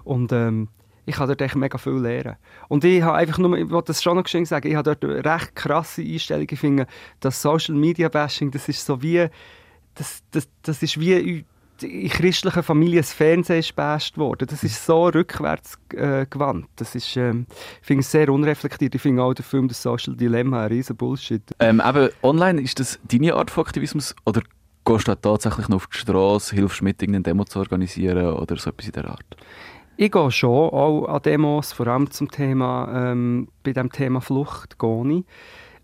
und ähm, ich kann dort echt mega viel lernen. Und ich habe einfach nur, ich wollte das schon noch schön sagen, ich habe dort eine recht krasse Einstellung. Finde, das Social Media Bashing, das ist so wie, das, das, das ist wie in christlichen Familien das Fernsehen ist basht worden. Das ist so rückwärts äh, gewandt. Das ist, ähm, ich finde es sehr unreflektiert. Ich finde auch der Film «Das Social Dilemma» ein riesen Bullshit. Ähm, eben, online, ist das deine Art von Aktivismus oder gehst du tatsächlich noch auf die Straße, hilfst mit, irgendeine Demo zu organisieren oder so etwas in der Art? Ich gehe schon auch an Demos, vor allem zum Thema, ähm, bei dem Thema Flucht gehe ich.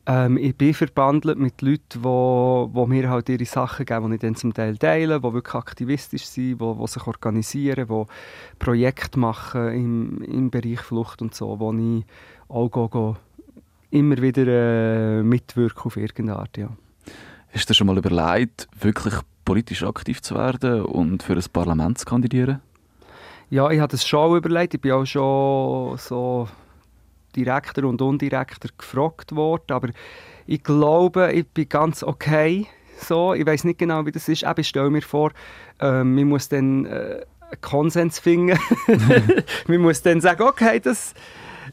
Ähm, ich bin verbandelt mit Leuten, die wo, wo mir halt ihre Sachen geben, die ich dann zum Teil teile, die wirklich aktivistisch sind, die, die sich organisieren, die Projekte machen im, im Bereich Flucht und so, wo ich auch go, go, immer wieder äh, mitwirke auf irgendeine Art, ja. Hast du schon mal überlegt, wirklich politisch aktiv zu werden und für ein Parlament zu kandidieren? Ja, ich habe das schon überlegt. Ich bin auch schon so direkter und undirekter gefragt worden, aber ich glaube, ich bin ganz okay. So, ich weiß nicht genau, wie das ist. Aber ich stelle mir vor, ähm, man muss dann äh, einen Konsens finden. man muss dann sagen, okay, das...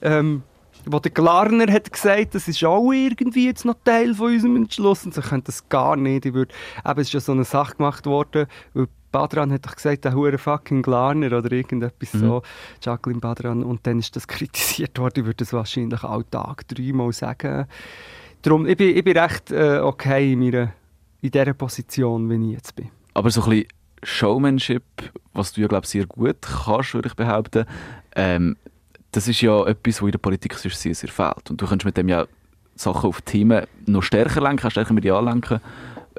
Ähm, wo der Glarner hat gesagt, das ist auch irgendwie jetzt noch Teil von unserem Entschluss und so könnte das gar nicht. Ich würde, eben, es ist ja so eine Sache gemacht worden, weil Badran hat doch gesagt, der hure fucking Glarner oder irgendetwas mhm. so, Jacqueline Badran, und dann ist das kritisiert worden. Ich würde das wahrscheinlich auch Tag dreimal sagen. Darum, ich bin, ich bin recht äh, okay in, meiner, in dieser Position, wie ich jetzt bin. Aber so ein bisschen Showmanship, was du ja, glaube sehr gut kannst, würde ich behaupten, ähm, das ist ja etwas, was in der Politik sehr, sehr fehlt. Und du kannst mit dem ja Sachen auf Themen noch stärker lenken, stärker medial lenken,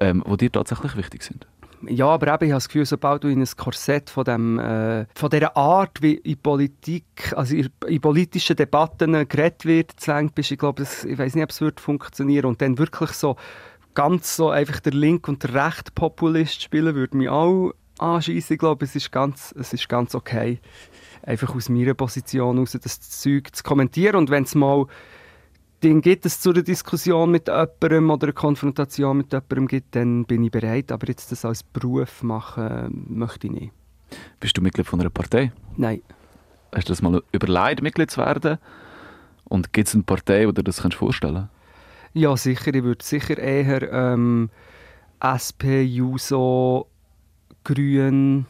ähm, die dir tatsächlich wichtig sind. Ja, aber eben, ich habe das Gefühl, sobald du in ein Korsett von, dem, äh, von dieser Art, wie in Politik, also in, in politischen Debatten geredet wird, zwängt bist, ich glaube, das, ich weiß nicht, ob es wird funktionieren und dann wirklich so ganz so einfach der Link und der Recht Populist spielen, würde mich auch anschießen. Ich glaube, es ist ganz, es ist ganz okay, einfach aus meiner Position heraus das Zeug zu kommentieren und wenn es mal Ding gibt es zu einer Diskussion mit jemandem oder eine Konfrontation mit jemandem gibt, dann bin ich bereit. Aber jetzt das als Beruf machen, möchte ich nicht. Bist du Mitglied von einer Partei? Nein. Hast du das mal überlegt, Mitglied zu werden? Und gibt es eine Partei, wo du das kannst vorstellen Ja, sicher. Ich würde sicher eher ähm, SP, JUSO, Grün,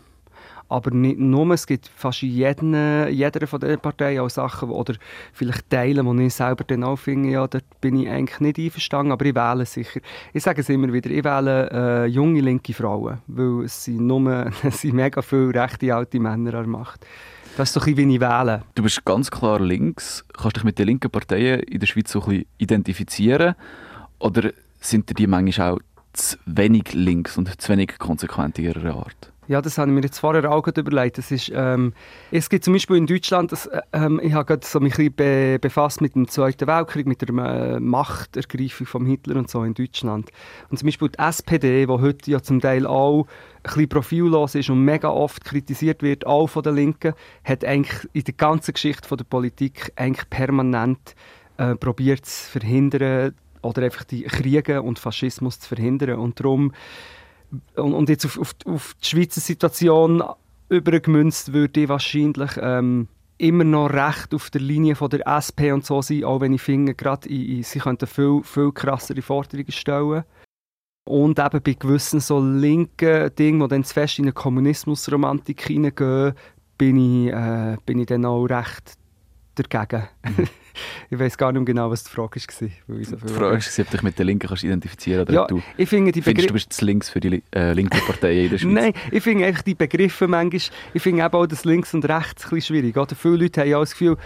aber nicht nur, es gibt fast in jeder von diesen Parteien auch Sachen, oder vielleicht Teile, die ich selber dann auch finde, ja, dort bin ich eigentlich nicht einverstanden, aber ich wähle sicher. Ich sage es immer wieder, ich wähle äh, junge linke Frauen, weil es sind, nur, es sind mega viele rechte alte Männer an der Macht. Das ist so ein bisschen, wie ich wähle. Du bist ganz klar links. Kannst du dich mit den linken Parteien in der Schweiz so ein bisschen identifizieren? Oder sind die manchmal auch zu wenig links und zu wenig konsequent in ihrer Art? Ja, das habe ich mir jetzt vorher auch überlegt. Das ist, ähm, es gibt zum Beispiel in Deutschland, das, ähm, ich habe gerade so mich ein be befasst mit dem Zweiten Weltkrieg, mit der äh, Machtergreifung von Hitler und so in Deutschland. Und zum Beispiel die SPD, die heute ja zum Teil auch ein bisschen profillos ist und mega oft kritisiert wird, auch von den Linken, hat eigentlich in der ganzen Geschichte von der Politik eigentlich permanent äh, zu verhindern oder einfach die Kriege und Faschismus zu verhindern. Und darum und, und jetzt auf, auf, auf, die Schweizer Situation übergemünzt würde ich wahrscheinlich ähm, immer noch recht auf der Linie von der SP und so sein, auch wenn ich finde, gerade sie könnten viel, viel krassere Forderungen stellen. Und eben bei gewissen so linken Dingen, die dann zu fest in eine Kommunismusromantik hineingehen, bin ich, äh, bin ich dann auch recht dagegen. Mhm. ich weiß gar nicht genau, was die Frage war. Weil so die Frage war, ob du dich mit den Linken kannst identifizieren kannst. Ja, du ich finde die findest, du bist zu links für die äh, linke Partei in der Schweiz? Nein, ich finde einfach die Begriffe manchmal, ich finde auch das links und rechts ein bisschen schwierig. Oder viele Leute haben ja das Gefühl,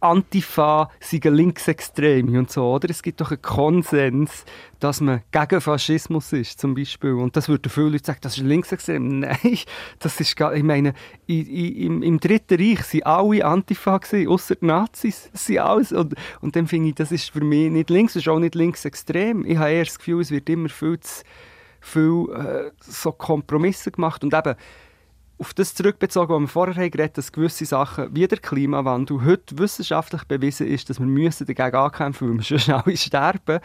Antifa seien Linksextreme und so, oder? Es gibt doch einen Konsens, dass man gegen Faschismus ist, zum Beispiel. Und das würden viele Leute sagen, das ist linksextrem. Nein, das ist gar, ich meine, i, i, im, im Dritten Reich sind alle Antifa ausser die Nazis. Sind alles. Und, und dann finde ich, das ist für mich nicht links, das ist auch nicht linksextrem. Ich habe eher das Gefühl, es wird immer viel zu viel äh, so Kompromisse gemacht. Und eben, auf das zurückbezogen, was wir vorher haben geredet dass gewisse Sachen wie der Klimawandel heute wissenschaftlich bewiesen ist, dass wir müssen dagegen ankämpfen müssen, weil wir sonst alle sterben,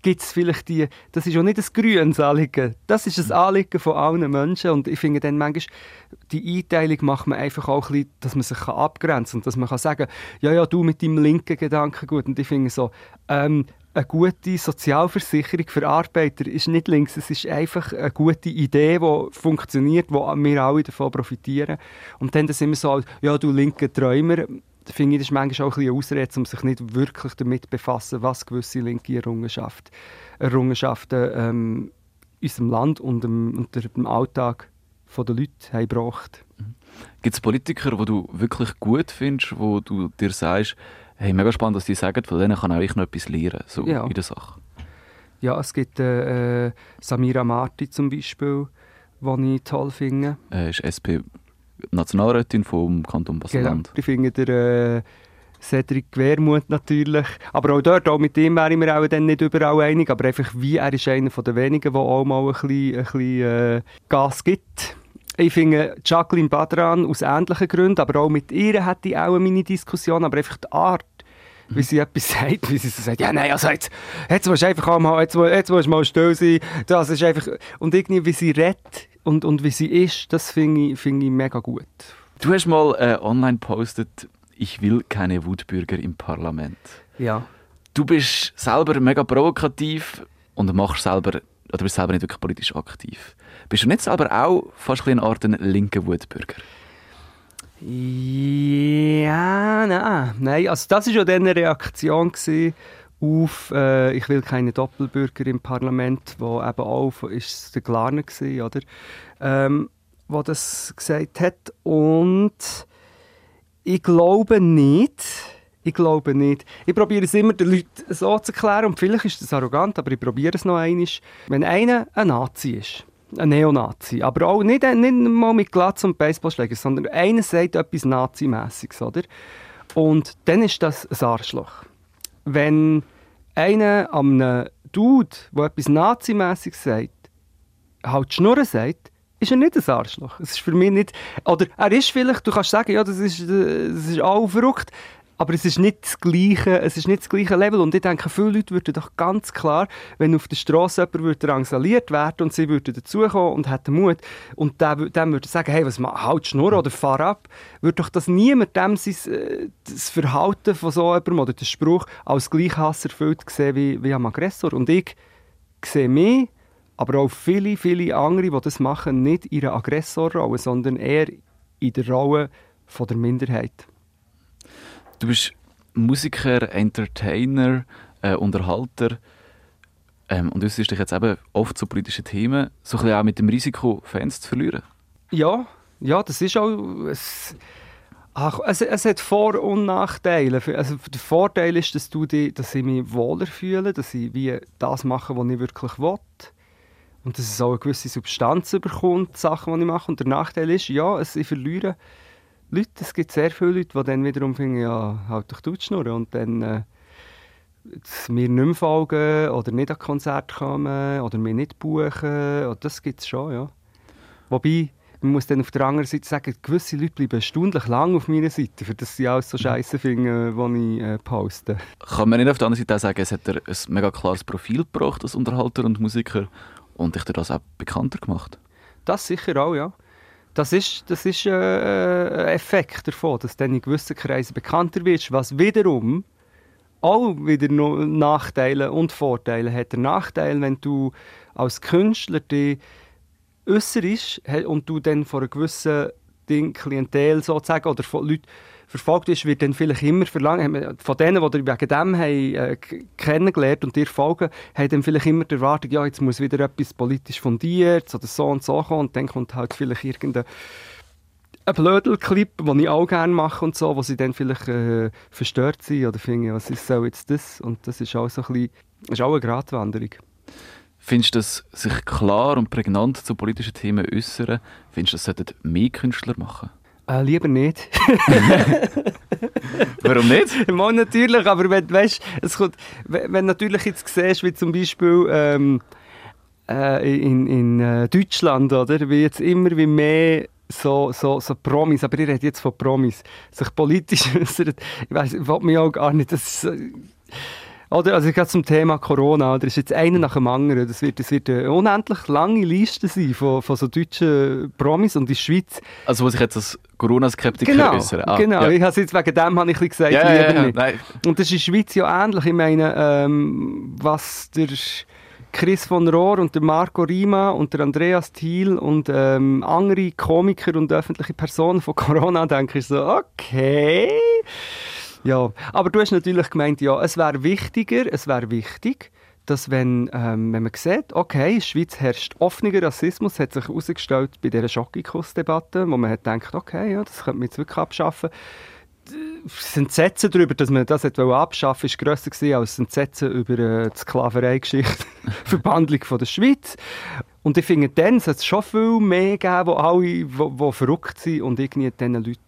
gibt es vielleicht die, das ist auch nicht ein grünes Anliegen, das ist ein Anliegen von allen Menschen und ich finde dann manchmal, die Einteilung macht man einfach auch ein bisschen, dass man sich abgrenzen kann und dass man kann sagen, ja, ja, du mit deinem linken Gedanken gut und ich finde so, ähm, eine gute Sozialversicherung für Arbeiter ist nicht links, es ist einfach eine gute Idee, die funktioniert, wo wir alle davon profitieren. Und dann sind wir so, ja, du linke Träumer, finde ich, das ist manchmal auch ein bisschen Ausrede, um sich nicht wirklich damit zu befassen, was gewisse linke Errungenschaften, Errungenschaften ähm, unserem Land und im, und im Alltag der Leute haben gebracht. Gibt es Politiker, die du wirklich gut findest, wo du dir sagst, hey, mega spannend, was die sagen, von denen kann auch ich noch etwas lernen, so Ja. in der Sache. Ja, es gibt äh, äh, Samira Marti zum Beispiel, die ich toll finde. Er ist SP-Nationalrätin vom Kanton Genau. Basel-Land. Ich finde der äh, Cedric Wermuth natürlich. Aber auch dort, auch mit ihm wäre ich mir auch dann nicht überall einig. Aber einfach wie, er ist einer der wenigen, der auch mal ein bisschen, ein bisschen äh, Gas gibt. Ich finde Jacqueline Badran aus ähnlichen Gründen, aber auch mit ihr hatte ich auch meine Diskussion, aber einfach die Art, wie sie etwas sagt, wie sie so sagt, ja nein, also jetzt, jetzt musst du einfach mal, jetzt, jetzt musst du mal still sein, das ist einfach, und irgendwie, wie sie redet und, und wie sie ist, das finde ich, finde ich mega gut. Du hast mal äh, online gepostet, ich will keine Wutbürger im Parlament. Ja. Du bist selber mega provokativ und machst selber, oder bist selber nicht wirklich politisch aktiv. Bist du nicht selber auch fast ein eine Art ein linker Wutbürger? Ja, nein. nein. Also das war ja dann eine Reaktion auf äh, «Ich will keine Doppelbürger im Parlament», wo eben auch ist der Glarner gewesen, oder? Ähm, wo das gesagt hat. Und ich glaube nicht, ich glaube nicht. Ich probiere es immer den Leuten so zu erklären und vielleicht ist das arrogant, aber ich probiere es noch einmal. Wenn einer ein Nazi ist, ein Neonazi, aber auch nicht, nicht mal mit Glatz und Baseballschläger, sondern einer sagt etwas Nazimässiges, oder? Und dann ist das ein Arschloch. Wenn einer an einem Dude, der etwas Nazimässiges sagt, halt Schnurren sagt, ist er nicht ein Arschloch. Es ist für mich nicht... Oder er ist vielleicht, du kannst sagen, ja, das ist, äh, das ist auch verrückt, aber es ist nicht das gleiche, es ist nicht das gleiche Level. Und ich denke, viele Leute würden doch ganz klar, wenn auf der Straße jemand würde drangsaliert werden und sie würden dazukommen und hätten Mut und wü- dem würde sagen, hey, was halt Schnur oder fahr ab, würde doch das niemand dem sein, äh, das Verhalten von so jemandem oder den Spruch als gleich hasserfüllt sehen wie, wie am Aggressor. Und ich sehe mich, aber auch viele, viele andere, die das machen, nicht in einer Aggressorrolle, sondern eher in der Rolle von der Minderheit. Du bist Musiker, Entertainer, äh, Unterhalter ähm, und äußerst dich jetzt eben oft zu politischen Themen, so ein bisschen auch mit dem Risiko, Fans zu verlieren. Ja, ja, das ist auch. Es, ach, es, es hat Vor- und Nachteile. Also der Vorteil ist, dass, du die, dass ich mich wohler fühle, dass ich wie das mache, was ich wirklich will. Und dass es auch eine gewisse Substanz bekommt, Sachen, die ich mache. Und der Nachteil ist, ja, es, ich verliere Leute. Es gibt sehr viele Leute, die dann wiederum finden, ja, halt doch die Schnur. Und dann äh, mir nicht mehr folgen oder nicht an Konzert kommen oder mir nicht buchen. Und das gibt es schon, ja. Wobei, man muss dann auf der anderen Seite sagen, gewisse Leute bleiben erstaunlich lang auf meiner Seite, für das sie alles so scheiße finden, was ich äh, poste. Kann man nicht auf der anderen Seite auch sagen, es hat dir ein mega klares Profil gebracht als Unterhalter und Musiker und dich das auch bekannter gemacht? Das sicher auch, ja. Das ist, das ist äh, ein Effekt davon, dass dann in gewissen Kreisen bekannter wirst, was wiederum auch wieder Nachteile und Vorteile hat. Der Nachteil, wenn du als Künstler dich äußerst und du dann von einer gewissen Klientel sozusagen oder von Leuten verfolgt bist, wird dann vielleicht immer verlangt, von denen, die wegen dem haben, äh, kennengelernt und dir folgen, haben dann vielleicht immer die Erwartung, ja, jetzt muss wieder etwas politisch fundiert oder so und so kommen und dann kommt halt vielleicht irgendein ein Blödel-Clip, den ich auch gerne mache und so, wo sie dann vielleicht äh, verstört sind oder finden, was ist so jetzt das? Und das ist auch so ein bisschen, ist auch eine Gratwanderung. Findest du, dass sich klar und prägnant zu politischen Themen äußern, findest du, das sollten mehr Künstler machen? Äh, lieber nicht. Warum nicht? Mal natürlich, aber wenn, weißt, es kommt, wenn, wenn natürlich jetzt siehst, wie zum Beispiel ähm, äh, in, in äh, Deutschland, oder, wie jetzt immer wie mehr so, so, so Promis, aber ich rede jetzt von Promis, sich politisch äußern, ich weiß, ich will mich auch gar nicht, das ist, so- oder, also gerade zum Thema Corona, oder, ist jetzt einer nach dem anderen, das wird, das wird eine unendlich lange Liste sein von, von so deutschen Promis und in der Schweiz, Also, wo sich jetzt als Corona-Skeptiker genau, äußern. Ah, genau, Ja. ich habe jetzt wegen dem habe ich ein gesagt, Ja, ja, ja, nein. Und das ist in der Schweiz ja ähnlich. Ich meine, ähm, was der Chris von Rohr und der Marco Rima und der Andreas Thiel und ähm, andere Komiker und öffentliche Personen von Corona denken, ist so, okay. Ja, aber du hast natürlich gemeint, ja, es wäre wichtiger, es wäre wichtig, dass wenn, ähm, wenn man sieht, okay, in der Schweiz herrscht offener Rassismus, hat sich herausgestellt bei dieser Schockikuss-Debatte, wo man hat gedacht, okay, ja, das könnte man jetzt wirklich abschaffen das Entsetzen darüber, dass man das abschaffen wollte, war grösser als das Entsetzen über äh, die Sklaverei-Geschichte, Verbandlung von der Schweiz. Und ich finde, dann sollte es schon viel mehr geben, wo alle wo, wo verrückt sind und irgendwie diesen Leuten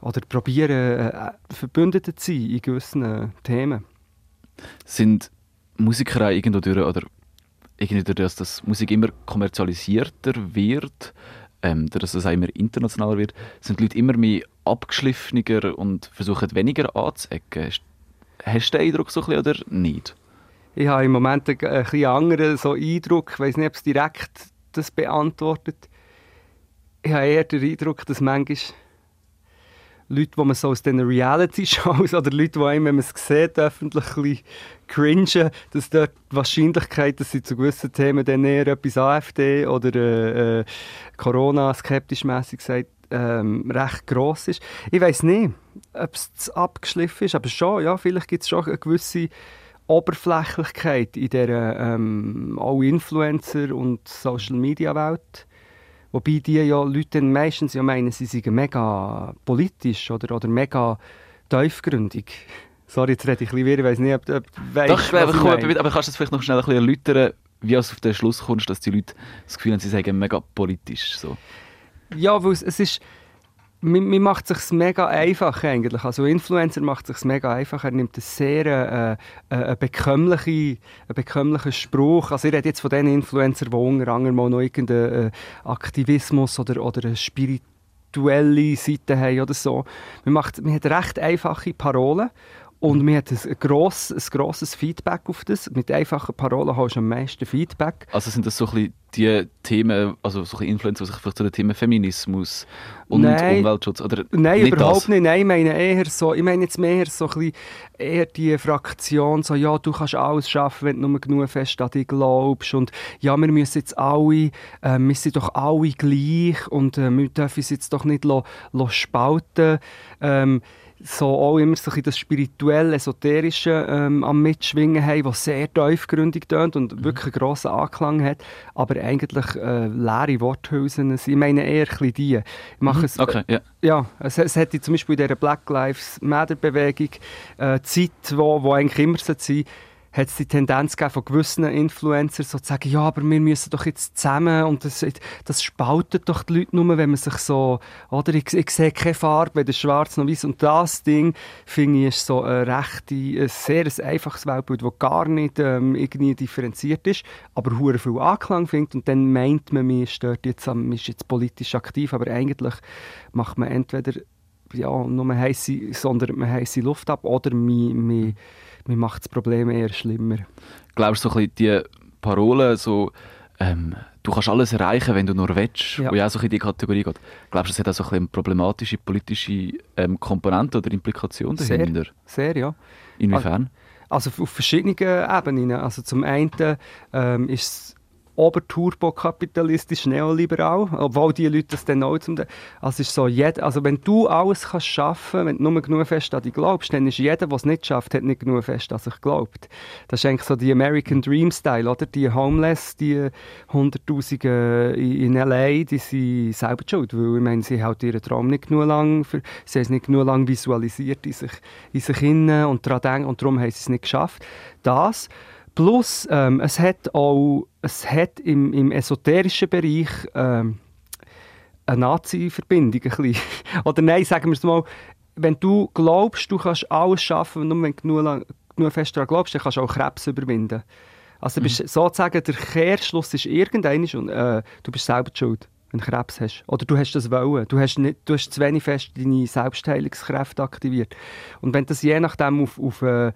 oder probieren, äh, Verbündete zu sein in gewissen äh, Themen. Sind Musiker auch irgendwo durch, oder irgendwie durch das, dass Musik immer kommerzialisierter wird, ähm, dass es auch immer internationaler wird, sind die Leute immer mehr abgeschliffener und versuchen weniger anzuecken. Hast, du den Eindruck so ein bisschen oder nicht? Ich habe im Moment einen, ein bisschen anderen so Eindruck, ich weiß nicht, ob es direkt das beantwortet. Ich habe eher den Eindruck, dass manchmal Leute, die man so aus diesen Reality-Shows oder Leute, die einem, wenn man es sieht, öffentlich ein cringen, dass dort die Wahrscheinlichkeit, dass sie zu gewissen Themen dann eher etwas AfD oder äh, äh, Corona skeptisch mässig sagt, ähm, recht gross ist. Ich weiß nicht, ob es abgeschliffen ist, aber schon, ja, vielleicht gibt es schon eine gewisse Oberflächlichkeit in dieser ähm, auch Influencer- und Social-Media-Welt. Wobei die ja Leute meistens ja meinen, sie seien mega politisch oder, oder mega tiefgründig. Sorry, jetzt rede ich ein bisschen wirr, ich weiss nicht, ob du weißt, Doch, ich meine. aber, aber kannst du das vielleicht noch schnell ein bisschen erläutern, wie du auf den Schluss kommst, dass die Leute das Gefühl haben, sie seien mega politisch? So. Ja, weil es, es ist... Man, man macht es sich mega einfach eigentlich. Also Influencer macht es sich mega einfach. Er nimmt einen sehr äh, äh, einen bekömmliche, einen bekömmlichen Spruch. Also ich rede jetzt von den Influencern, die unter anderem noch irgendeinen äh, Aktivismus oder, oder eine spirituelle Seite haben oder so. Man, macht, man hat recht einfache Parolen und man hat ein, gross, ein grosses Feedback auf das. Mit einfachen Parolen hast du am meisten Feedback. Also sind das so ein bisschen die Themen, also so ein Influencer, die sich vielleicht zu den Themen Feminismus und Nein. Umweltschutz oder Nein, nicht überhaupt das? nicht. Nein, ich meine eher so, ich meine jetzt mehr so ein bisschen eher die Fraktion, so, ja, du kannst alles schaffen, wenn du nur genug fest an dich glaubst und ja, wir müssen jetzt alle, äh, wir sind doch alle gleich und äh, wir dürfen uns jetzt doch nicht lo, lo spalten. Ähm, so auch immer so ein das spirituelle, esoterische ähm, am Mitschwingen haben, was sehr tiefgründig tönt und Mhm. wirklich einen grossen Anklang hat, aber eigentlich äh, leere Worthülsen sind. Ich meine eher ein die. Ich mache es, Mhm. Okay, ja. ja, es, es hätte zum Beispiel in dieser Black Lives Matter Bewegung äh, Zeit, wo, wo eigentlich immer sein sollte, hat es die Tendenz von gewissen Influencern so zu sagen, ja, aber wir müssen doch jetzt zusammen und das, das spaltet doch die Leute nur, wenn man sich so, oder? Ich, ich sehe keine Farbe, weder schwarz noch weiß. Und das Ding, finde ich, ist so ein, rechte, ein sehr ein einfaches Weltbild, das gar nicht ähm, irgendwie differenziert ist, aber hure viel Anklang findet. Und dann meint man, man ist, jetzt, man ist jetzt politisch aktiv, aber eigentlich macht man entweder ja, nur heisse, sondern man heisse Luft ab oder man, man, man macht das Problem eher schlimmer. Glaubst du so ein bisschen die Parole, so, ähm, du kannst alles erreichen, wenn du nur willst, Ja. wo ja auch so ein bisschen in die Kategorie geht. Glaubst du, das hat auch so ein bisschen eine problematische politische ähm, Komponente oder Implikation Sehr. dahinter? Sehr, ja. Inwiefern? Also auf- auf verschiedenen Ebenen. Also zum einen ähm, ist es oberturbokapitalistisch, neoliberal, obwohl die Leute das dann auch zum... Also ist so, jeder, also wenn du alles kannst schaffen, wenn du nur genug fest an dich glaubst, dann ist jeder, der es nicht schafft, hat nicht genug fest an sich glaubt. Das ist eigentlich so die American Dream Style, oder? Die Homeless, die Hunderttausende in L.A., die sind selber schuld, weil ich meine, sie halt ihren Traum nicht genug lang, für, sie haben es nicht genug lang visualisiert in sich, in sich innen und daran denken und darum haben sie es nicht geschafft. Das Plus, ähm, es hat auch es hat im, im esoterischen Bereich ähm, eine Nazi-Verbindung. Ein Oder nein, sagen wir es mal, wenn du glaubst, du kannst alles schaffen, nur wenn du genug, lang, genug fest daran glaubst, dann kannst du auch Krebs überwinden. Also mhm. bist, sozusagen der Kehrschluss ist irgendein und äh, du bist selber schuld, wenn du Krebs hast. Oder du hast das wollen. Du hast, nicht, du hast zu wenig fest deine Selbstheilungskräfte aktiviert. Und wenn das je nachdem auf, auf äh,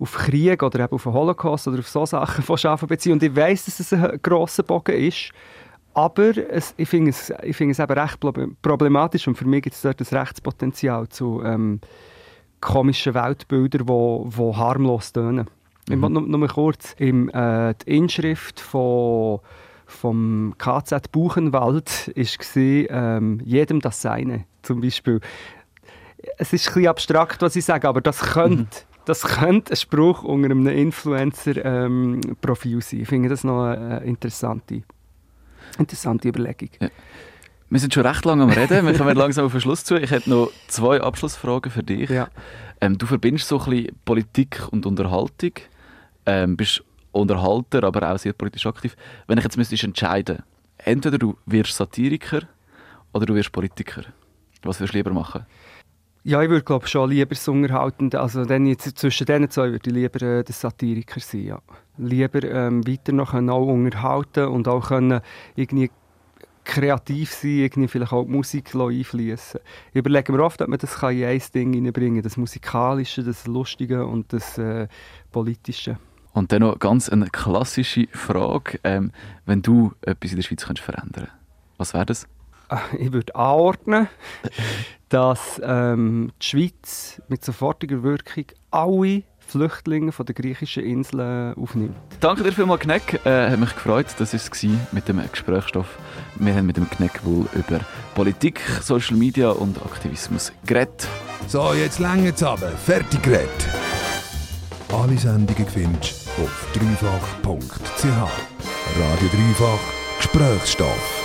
auf Krieg oder eben auf den Holocaust oder auf so Sachen von Schafen beziehen. Und ich weiß, dass es ein grosser Bogen ist, aber es, ich finde es, ich find es eben recht problematisch und für mich gibt es dort ein Rechtspotenzial zu ähm, komischen Weltbildern, die wo, wo harmlos tönen. Mhm. Ich nur, nur kurz im, äh, die Inschrift von vom KZ Buchenwald war ähm, «Jedem das Seine» zum Beispiel. Es ist ein bisschen abstrakt, was ich sage, aber das könnte mhm das könnte ein Spruch unter einem Influencer-Profil ähm, sein. Ich finde das noch eine interessante, interessante Überlegung. Ja. Wir sind schon recht lange am Reden. Wir kommen langsam auf den Schluss zu. Ich hätte noch zwei Abschlussfragen für dich. Ja. Ähm, du verbindest so ein bisschen Politik und Unterhaltung. Ähm, bist Unterhalter, aber auch sehr politisch aktiv. Wenn ich jetzt müsstest entscheiden, entweder du wirst Satiriker oder du wirst Politiker. Was würdest du lieber machen? Ja, ich würde glaube schon lieber das Unterhaltende, also dann jetzt, zwischen diesen zwei würde ich lieber äh, der Satiriker sein, ja. Lieber ähm, weiter noch auch unterhalten und auch können irgendwie kreativ sein, irgendwie vielleicht auch die Musik einfließen. Ich überlege mir oft, ob man das in ein Ding hineinbringen kann, das Musikalische, das Lustige und das äh, Politische. Und dann noch ganz eine klassische Frage, ähm, wenn du etwas in der Schweiz könntest verändern was wäre das? Ich würde anordnen, dass ähm, die Schweiz mit sofortiger Wirkung alle Flüchtlinge von den griechischen Inseln aufnimmt. Danke dir vielmals, Kneck. Äh, hat mich gefreut. Das war es mit dem Gesprächsstoff. Wir haben mit dem Kneck wohl über Politik, Social Media und Aktivismus geredet. So, jetzt länger zusammen. Fertig geredet. Alle Sendungen findest du auf dreifach.ch. Radio Dreifach Gesprächsstoff.